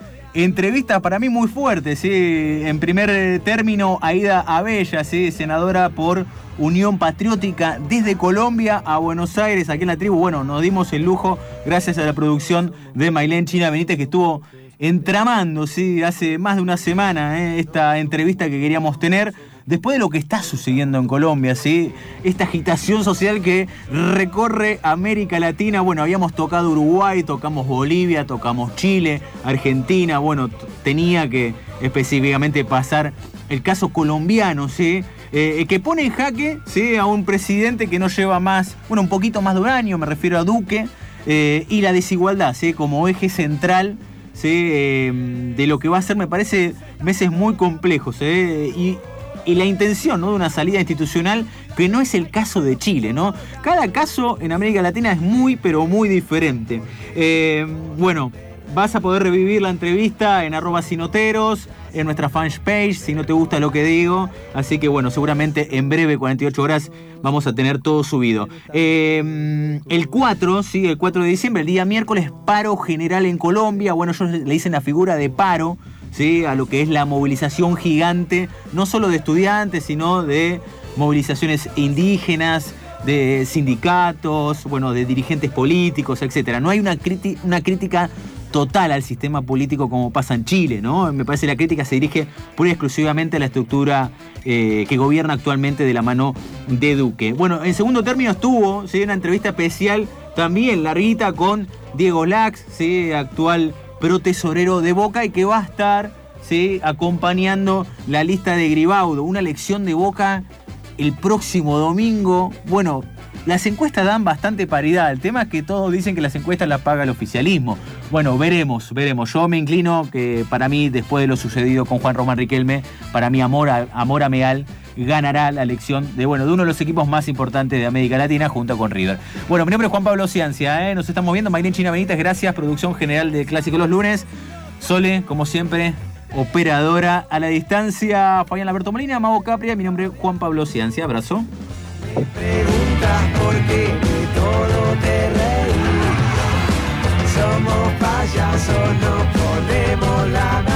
entrevistas para mí muy fuertes. ¿sí? En primer término, Aida Abella, ¿sí? senadora por Unión Patriótica desde Colombia a Buenos Aires, aquí en la tribu. Bueno, nos dimos el lujo, gracias a la producción de Mailén China Benítez, que estuvo entramando ¿sí? hace más de una semana ¿eh? esta entrevista que queríamos tener después de lo que está sucediendo en Colombia, ¿sí? esta agitación social que recorre América Latina, bueno, habíamos tocado Uruguay, tocamos Bolivia, tocamos Chile, Argentina, bueno, tenía que específicamente pasar el caso colombiano, ¿sí? Eh, que pone en jaque ¿sí? a un presidente que no lleva más, bueno, un poquito más de un año, me refiero a Duque, eh, y la desigualdad ¿sí? como eje central ¿sí? Eh, de lo que va a ser, me parece, meses muy complejos. Y y la intención ¿no? de una salida institucional que no es el caso de Chile. ¿no? Cada caso en América Latina es muy, pero muy diferente. Eh, bueno, vas a poder revivir la entrevista en arroba sinoteros, en nuestra fanpage, si no te gusta lo que digo. Así que bueno, seguramente en breve, 48 horas, vamos a tener todo subido. Eh, el 4, sí, el 4 de diciembre, el día miércoles, paro general en Colombia. Bueno, ellos le dicen la figura de paro a lo que es la movilización gigante, no solo de estudiantes, sino de movilizaciones indígenas, de sindicatos, bueno, de dirigentes políticos, etc. No hay una, una crítica total al sistema político como pasa en Chile, ¿no? Me parece que la crítica se dirige pura y exclusivamente a la estructura eh, que gobierna actualmente de la mano de Duque. Bueno, en segundo término estuvo ¿sí? una entrevista especial también larguita con Diego Lax, ¿sí? actual pero tesorero de Boca y que va a estar ¿sí? acompañando la lista de Gribaudo. Una elección de Boca el próximo domingo. Bueno, las encuestas dan bastante paridad. El tema es que todos dicen que las encuestas las paga el oficialismo. Bueno, veremos, veremos. Yo me inclino que para mí, después de lo sucedido con Juan Román Riquelme, para mí Amor Amor Meal ganará la elección de, bueno, de uno de los equipos más importantes de América Latina junto con River. Bueno, mi nombre es Juan Pablo Ciancia, ¿eh? nos estamos viendo. Maylin China Benítez, gracias. Producción general de Clásico los lunes. Sole, como siempre, operadora a la distancia. Fabián Alberto Molina, Mago Capria, mi nombre es Juan Pablo Ciancia. Abrazo. por qué todo te Somos payasos, no ponemos la